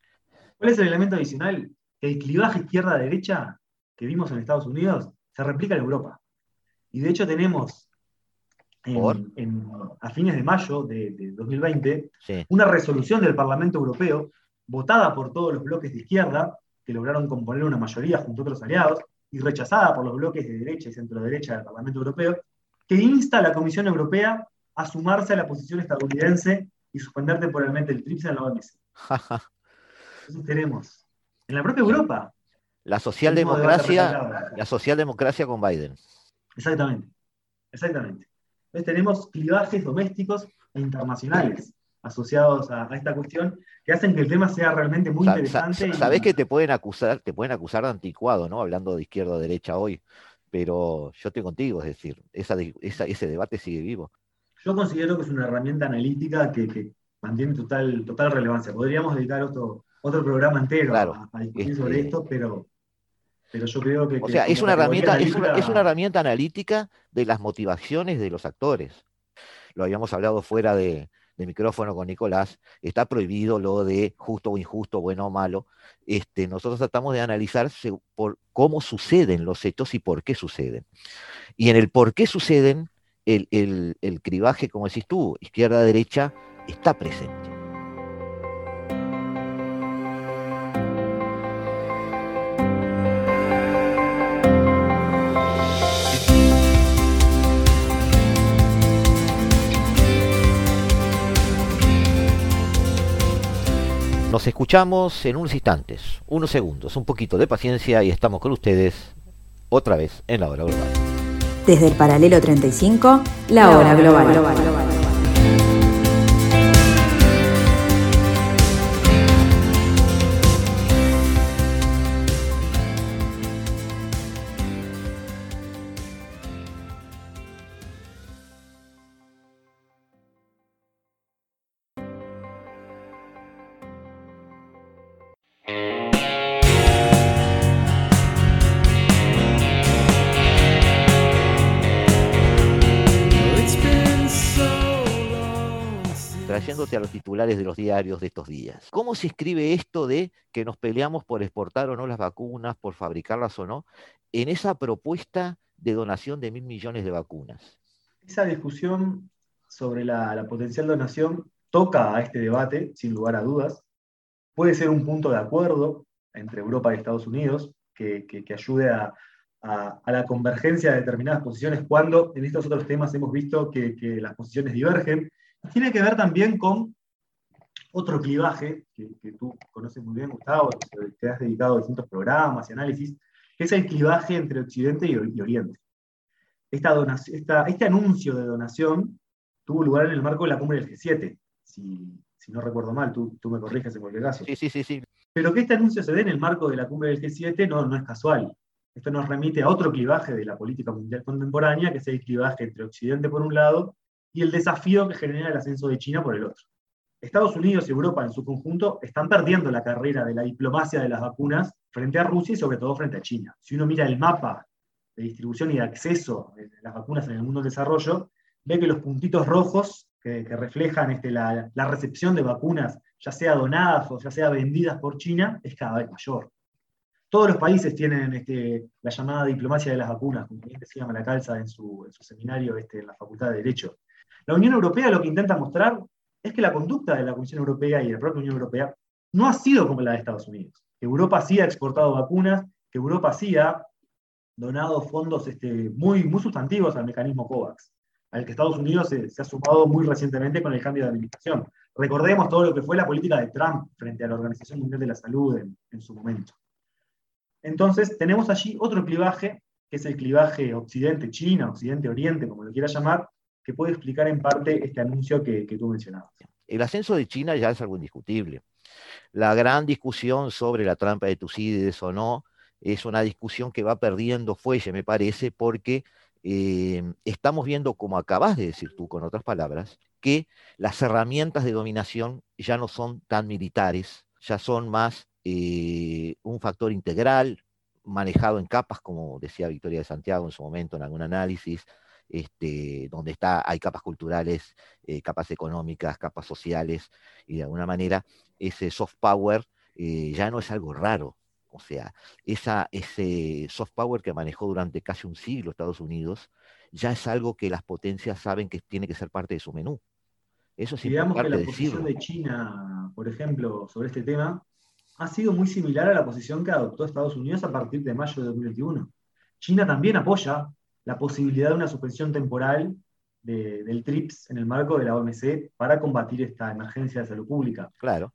¿Cuál es el elemento adicional? El clivaje izquierda-derecha que vimos en Estados Unidos se replica en Europa. Y de hecho tenemos a fines de mayo de, 2020 una resolución del Parlamento Europeo votada por todos los bloques de izquierda que lograron componer una mayoría junto a otros aliados y rechazada por los bloques de derecha y centro-derecha del Parlamento Europeo, que insta a la Comisión Europea a sumarse a la posición estadounidense y suspender temporalmente el TRIPS en la OMC. Entonces tenemos, en la propia Europa. La socialdemocracia, la socialdemocracia con Biden. Exactamente, exactamente. Entonces tenemos clivajes domésticos e internacionales asociados a, esta cuestión que hacen que el tema sea realmente muy interesante. Sabes que te pueden acusar, te pueden acusar de anticuado, ¿no? Hablando de izquierda o derecha hoy, pero yo estoy contigo, es decir, ese debate sigue vivo. Yo considero que es una herramienta analítica que, mantiene total, total relevancia. Podríamos dedicar otro, otro programa entero a, discutir sobre este esto, pero, pero yo creo que... O sea, es una, herramienta, es, una, herramienta analítica de las motivaciones de los actores. Lo habíamos hablado fuera de, micrófono con Nicolás, está prohibido lo de justo o injusto, bueno o malo. Este, nosotros tratamos de analizar por cómo suceden los hechos y por qué suceden. Y en el por qué suceden, el, el, cribaje, como decís tú, izquierda-derecha, está presente. Nos escuchamos en unos instantes, unos segundos, un poquito de paciencia y estamos con ustedes otra vez en la hora global. Desde el paralelo 35, la hora global. De los diarios de estos días. ¿Cómo se escribe esto de que nos peleamos por exportar o no las vacunas, por fabricarlas o no, en esa propuesta de donación de mil millones de vacunas? Esa discusión sobre la, potencial donación toca a este debate, sin lugar a dudas. Puede ser un punto de acuerdo entre Europa y Estados Unidos que, ayude a, la convergencia de determinadas posiciones cuando en estos otros temas hemos visto que, que las posiciones divergen tiene que ver también con otro clivaje que, tú conoces muy bien, Gustavo, que te has dedicado a distintos programas y análisis, que es el clivaje entre Occidente y, Oriente. Esta este anuncio de donación tuvo lugar en el marco de la cumbre del G7, si, no recuerdo mal, tú, tú, me corriges en cualquier caso. Sí, sí, sí, sí. Pero que este anuncio se dé en el marco de la cumbre del G7 no, no es casual. Esto nos remite a otro clivaje de la política mundial contemporánea, que es el clivaje entre Occidente por un lado y el desafío que genera el ascenso de China por el otro. Estados Unidos y Europa en su conjunto están perdiendo la carrera de la diplomacia de las vacunas frente a Rusia y sobre todo frente a China. Si uno mira el mapa de distribución y de acceso de las vacunas en el mundo del desarrollo, ve que los puntitos rojos que, reflejan este, la, recepción de vacunas, ya sea donadas o ya sea vendidas por China, es cada vez mayor. todos los países tienen este, la llamada diplomacia de las vacunas, como bien decía Malacalza en su, en su seminario este, en la Facultad de Derecho. La Unión Europea lo que intenta mostrar es que la conducta de la Comisión Europea y de la propia Unión Europea no ha sido como la de Estados Unidos. Europa sí ha exportado vacunas, que Europa sí ha donado fondos este, muy, muy sustantivos al mecanismo COVAX, al que Estados Unidos se, ha sumado muy recientemente con el cambio de administración. Recordemos todo lo que fue la política de Trump frente a la Organización Mundial de la Salud en, en su momento. Entonces, tenemos allí otro clivaje, que es el clivaje Occidente-China, Occidente-Oriente, como lo quiera llamar, que puede explicar en parte este anuncio que, que tú mencionabas. El ascenso de China ya es algo indiscutible. La gran discusión sobre la trampa de Tucídides o no es una discusión que va perdiendo fuelle, me parece, porque eh, estamos viendo, como acabas de decir tú, con otras palabras, que las herramientas de dominación ya no son tan militares, ya son más eh, un factor integral, manejado en capas, como decía Victoria de Santiago en su momento en algún análisis, este, donde está, hay capas culturales, eh, capas económicas, capas sociales, y de alguna manera ese soft power eh, ya no es algo raro. O sea, esa, ese soft power que manejó durante casi un siglo Estados Unidos, ya es algo que las potencias saben que tiene que ser parte de su menú. Eso sí. Digamos que la posición de China, por ejemplo, sobre este tema, ha sido muy similar a la posición que adoptó Estados Unidos a partir de mayo de 2021. China también apoya la posibilidad de una suspensión temporal del TRIPS en el marco de la OMC para combatir esta emergencia de salud pública. Claro.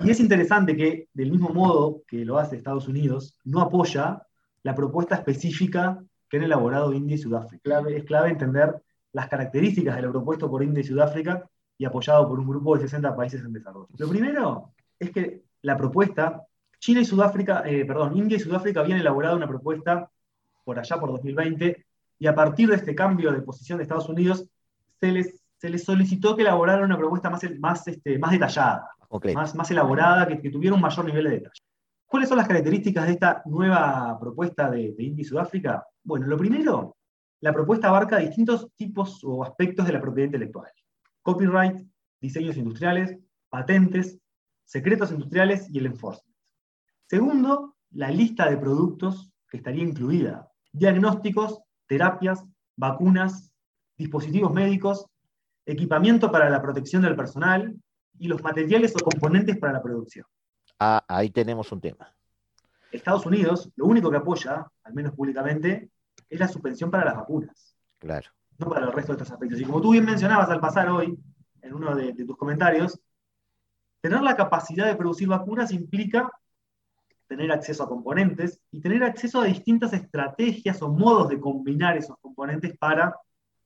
Y es interesante que, del mismo modo que lo hace Estados Unidos, no apoya la propuesta específica que han elaborado India y Sudáfrica. Es clave entender las características de lo propuesto por India y Sudáfrica y apoyado por un grupo de 60 países en desarrollo. Lo primero es que la propuesta, China y Sudáfrica, eh, perdón, India y Sudáfrica habían elaborado una propuesta por allá por 2020 y a partir de este cambio de posición de Estados Unidos, se les, se les solicitó que elaboraran una propuesta más, más, este, más detallada, más, más elaborada, que, que, tuviera un mayor nivel de detalle. ¿Cuáles son las características de esta nueva propuesta de, de India y Sudáfrica? Bueno, lo primero, la propuesta abarca distintos tipos o aspectos de la propiedad intelectual. Copyright, diseños industriales, patentes, secretos industriales y el enforcement. Segundo, la lista de productos que estaría incluida. Diagnósticos terapias, vacunas, dispositivos médicos, equipamiento para la protección del personal y los materiales o componentes para la producción. Ah, ahí tenemos un tema. Estados Unidos, lo único que apoya, al menos públicamente, es la suspensión para las vacunas. Claro. No para el resto de estos aspectos. Y como tú bien mencionabas al pasar hoy, en uno de tus comentarios, tener la capacidad de producir vacunas implica tener acceso a componentes y tener acceso a distintas estrategias o modos de combinar esos componentes para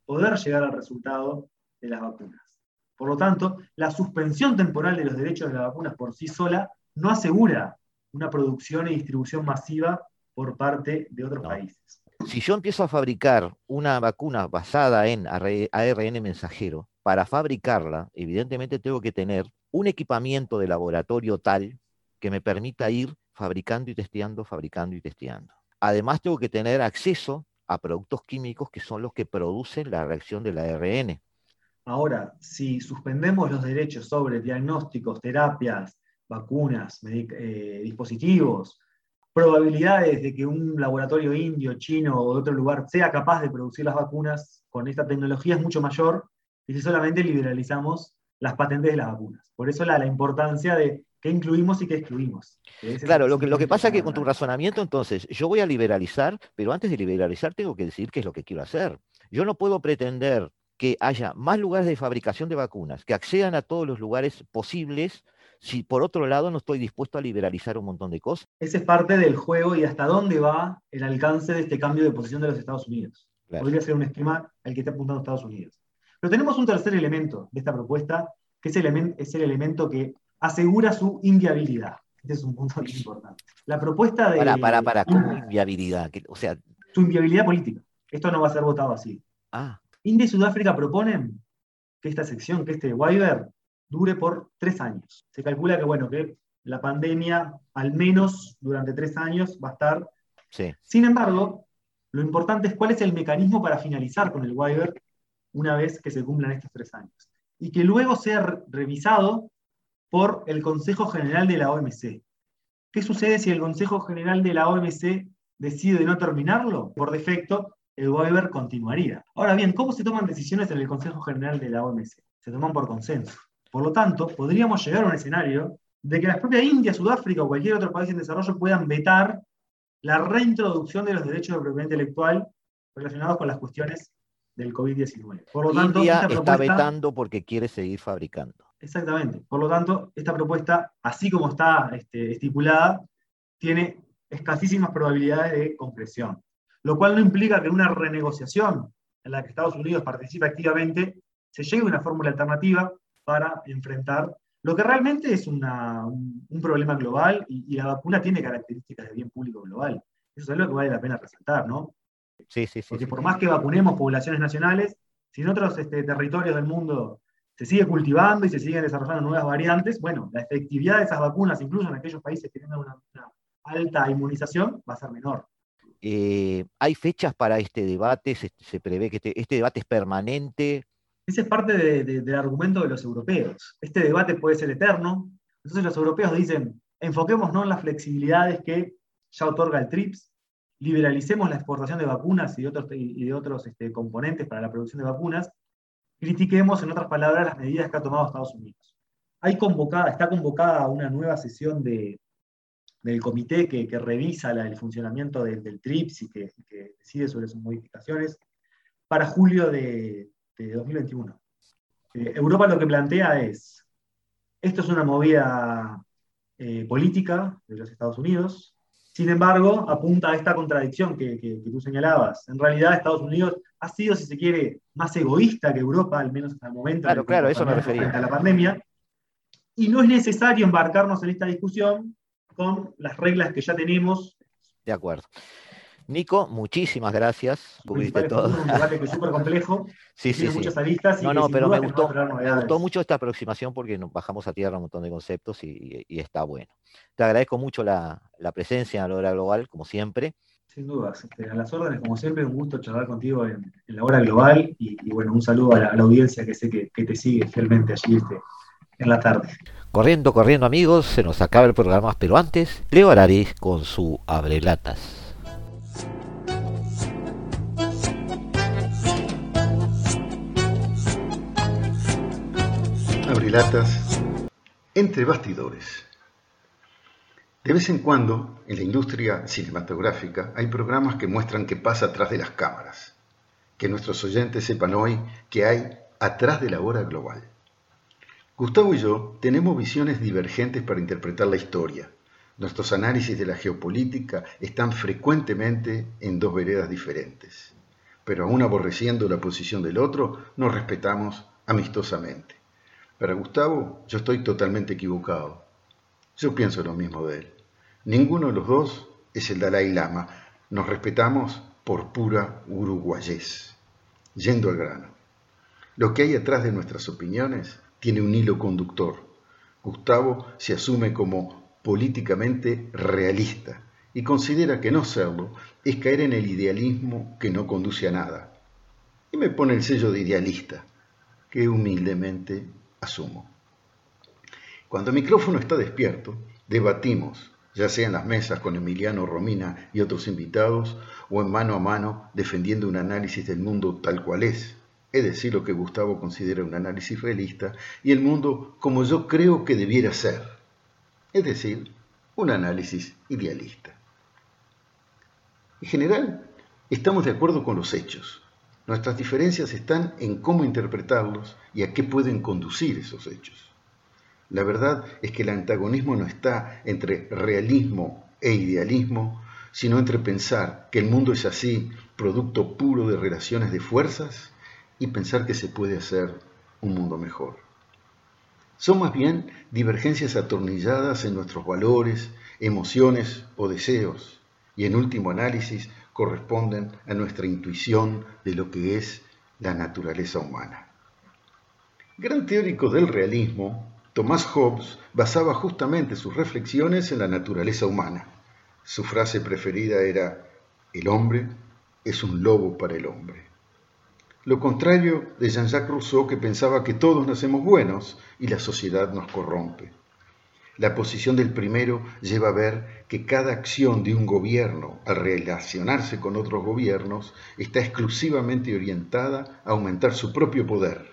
poder llegar al resultado de las vacunas. Por lo tanto, la suspensión temporal de los derechos de las vacunas por sí sola no asegura una producción y distribución masiva por parte de otros países. Si yo empiezo a fabricar una vacuna basada en ARN mensajero, para fabricarla, evidentemente tengo que tener un equipamiento de laboratorio tal que me permita ir fabricando y testeando, fabricando y testeando. Además, tengo que tener acceso a productos químicos que son los que producen la reacción del ARN. Ahora, si suspendemos los derechos sobre diagnósticos, terapias, vacunas, eh, dispositivos, probabilidades de que un laboratorio indio, chino o de otro lugar sea capaz de producir las vacunas con esta tecnología es mucho mayor que si solamente liberalizamos las patentes de las vacunas. Por eso la, la importancia de qué incluimos y qué excluimos. Claro, lo que, lo que pasa es que con tu razonamiento, entonces, yo voy a liberalizar, pero antes de liberalizar tengo que decir qué es lo que quiero hacer. Yo no puedo pretender que haya más lugares de fabricación de vacunas, que accedan a todos los lugares posibles, si por otro lado no estoy dispuesto a liberalizar un montón de cosas. Ese es parte del juego y hasta dónde va el alcance de este cambio de posición de los Estados Unidos. Podría ser un esquema al que está apuntando Estados Unidos. Pero tenemos un tercer elemento de esta propuesta, que es el, es el elemento que asegura su inviabilidad. Este es un punto muy importante. La propuesta de... Para, para, para, ¿cómo inviabilidad? O sea... Su inviabilidad política. Esto no va a ser votado así. Ah. India y Sudáfrica proponen que esta sección, que este waiver, dure por tres años. Se calcula que, bueno, que la pandemia, al menos durante tres años, va a estar. Sí. Sin embargo, lo importante es cuál es el mecanismo para finalizar con el waiver una vez que se cumplan estos tres años. Y que luego sea revisado por el Consejo General de la OMC. ¿Qué sucede si el Consejo General de la OMC decide no terminarlo? Por defecto, el waiver continuaría. Ahora bien, ¿cómo se toman decisiones en el Consejo General de la OMC? Se toman por consenso. Por lo tanto, podríamos llegar a un escenario de que la propia India, Sudáfrica o cualquier otro país en desarrollo puedan vetar la reintroducción de los derechos de propiedad intelectual relacionados con las cuestiones del COVID-19. Por lo tanto, India está vetando porque quiere seguir fabricando. Exactamente. Por lo tanto, esta propuesta, así como está este, estipulada, tiene escasísimas probabilidades de concreción. Lo cual no implica que una renegociación en la que Estados Unidos participa activamente se llegue a una fórmula alternativa para enfrentar lo que realmente es un, problema global y, la vacuna tiene características de bien público global. Eso es algo que vale la pena resaltar, ¿no? Sí, sí, sí. Porque por más que vacunemos poblaciones nacionales, si en otros este, territorios del mundo se sigue cultivando y se siguen desarrollando nuevas variantes, bueno, la efectividad de esas vacunas, incluso en aquellos países que tienen una, alta inmunización, va a ser menor. Eh, ¿Hay fechas para este debate? ¿Se, prevé que este, este, debate es permanente? Ese es parte del argumento de los europeos. Este debate puede ser eterno. Entonces los europeos dicen, enfoquémonos en las flexibilidades que ya otorga el TRIPS, liberalicemos la exportación de vacunas y de otros, y de otros este, componentes para la producción de vacunas, critiquemos, en otras palabras, las medidas que ha tomado Estados Unidos. Hay convocada, está convocada una nueva sesión de, del comité que, revisa el funcionamiento del, TRIPS y que, decide sobre sus modificaciones para julio de, 2021. Eh, Europa lo que plantea es, esto es una movida eh, política de los Estados Unidos, sin embargo, apunta a esta contradicción que, tú señalabas. En realidad, Estados Unidos ha sido, si se quiere, más egoísta que Europa, al menos hasta el momento. Claro, claro, eso me refería. A la pandemia. Y no es necesario embarcarnos en esta discusión con las reglas que ya tenemos. De acuerdo. Nico, muchísimas gracias. Cubriste todo. Un debate que es súper complejo. Sí, sí, sí. muchas aristas. no, no, pero me gustó, me gustó mucho esta aproximación porque nos bajamos a tierra un montón de conceptos y, está bueno. Te agradezco mucho la, presencia en la hora global, como siempre. Sin dudas, este, a las órdenes, como siempre, un gusto charlar contigo en, la hora global y, bueno, un saludo a la, audiencia que sé que, te sigue fielmente allí este, en la tarde. Corriendo, corriendo amigos, se nos acaba el programa, pero antes, Leo Araris con su Abrelatas. Abrelatas entre bastidores. De vez en cuando, en la industria cinematográfica, hay programas que muestran qué pasa atrás de las cámaras. Que nuestros oyentes sepan hoy que hay atrás de la hora global. Gustavo y yo tenemos visiones divergentes para interpretar la historia. Nuestros análisis de la geopolítica están frecuentemente en dos veredas diferentes. Pero aún aborreciendo la posición del otro, nos respetamos amistosamente. Para Gustavo, yo estoy totalmente equivocado. Yo pienso lo mismo de él. Ninguno de los dos es el Dalai Lama. Nos respetamos por pura uruguayés. Yendo al grano. Lo que hay atrás de nuestras opiniones tiene un hilo conductor. Gustavo se asume como políticamente realista y considera que no serlo es caer en el idealismo que no conduce a nada. Y me pone el sello de idealista, que humildemente asumo. Cuando el micrófono está despierto, debatimos, ya sea en las mesas con Emiliano Romina y otros invitados, o en mano a mano defendiendo un análisis del mundo tal cual es, es decir, lo que Gustavo considera un análisis realista, y el mundo como yo creo que debiera ser, es decir, un análisis idealista. En general, estamos de acuerdo con los hechos, Nuestras diferencias están en cómo interpretarlos y a qué pueden conducir esos hechos. La verdad es que el antagonismo no está entre realismo e idealismo, sino entre pensar que el mundo es así, producto puro de relaciones de fuerzas, y pensar que se puede hacer un mundo mejor. Son más bien divergencias atornilladas en nuestros valores, emociones o deseos, y en último análisis corresponden a nuestra intuición de lo que es la naturaleza humana. Gran teórico del realismo, Thomas Hobbes basaba justamente sus reflexiones en la naturaleza humana. Su frase preferida era, el hombre es un lobo para el hombre. Lo contrario de Jean-Jacques Rousseau que pensaba que todos nacemos buenos y la sociedad nos corrompe. La posición del primero lleva a ver que cada acción de un gobierno al relacionarse con otros gobiernos está exclusivamente orientada a aumentar su propio poder.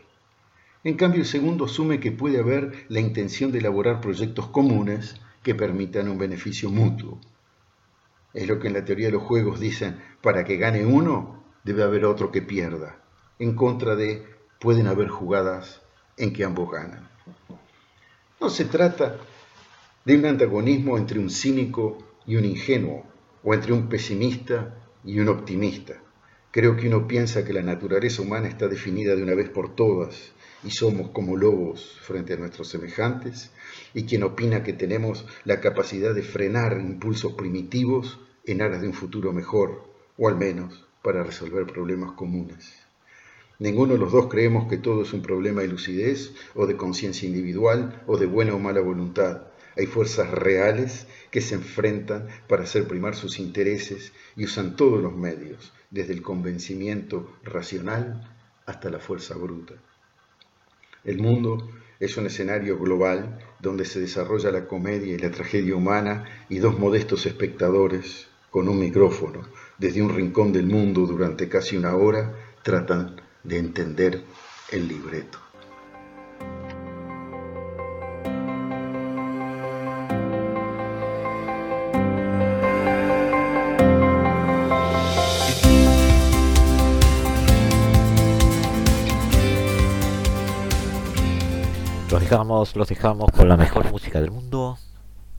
En cambio, el segundo asume que puede haber la intención de elaborar proyectos comunes que permitan un beneficio mutuo. Es lo que en la teoría de los juegos dicen, para que gane uno, debe haber otro que pierda. En contra de, pueden haber jugadas en que ambos ganan. No se trata de un antagonismo entre un cínico y un ingenuo, o entre un pesimista y un optimista. Creo que uno piensa que la naturaleza humana está definida de una vez por todas y somos como lobos frente a nuestros semejantes, y quien opina que tenemos la capacidad de frenar impulsos primitivos en aras de un futuro mejor, o al menos para resolver problemas comunes. Ninguno de los dos creemos que todo es un problema de lucidez o de conciencia individual o de buena o mala voluntad. Hay fuerzas reales que se enfrentan para hacer primar sus intereses y usan todos los medios, desde el convencimiento racional hasta la fuerza bruta. El mundo es un escenario global donde se desarrolla la comedia y la tragedia humana y dos modestos espectadores con un micrófono desde un rincón del mundo durante casi una hora tratan de entender el libreto. Dejamos, los dejamos con la mejor música del mundo.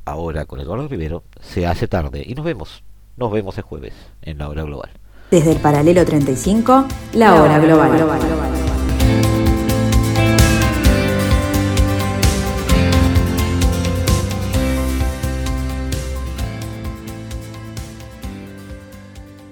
Ahora con Eduardo Rivero se hace tarde y nos vemos. Nos vemos el jueves en la hora global. Desde el paralelo 35, la hora global.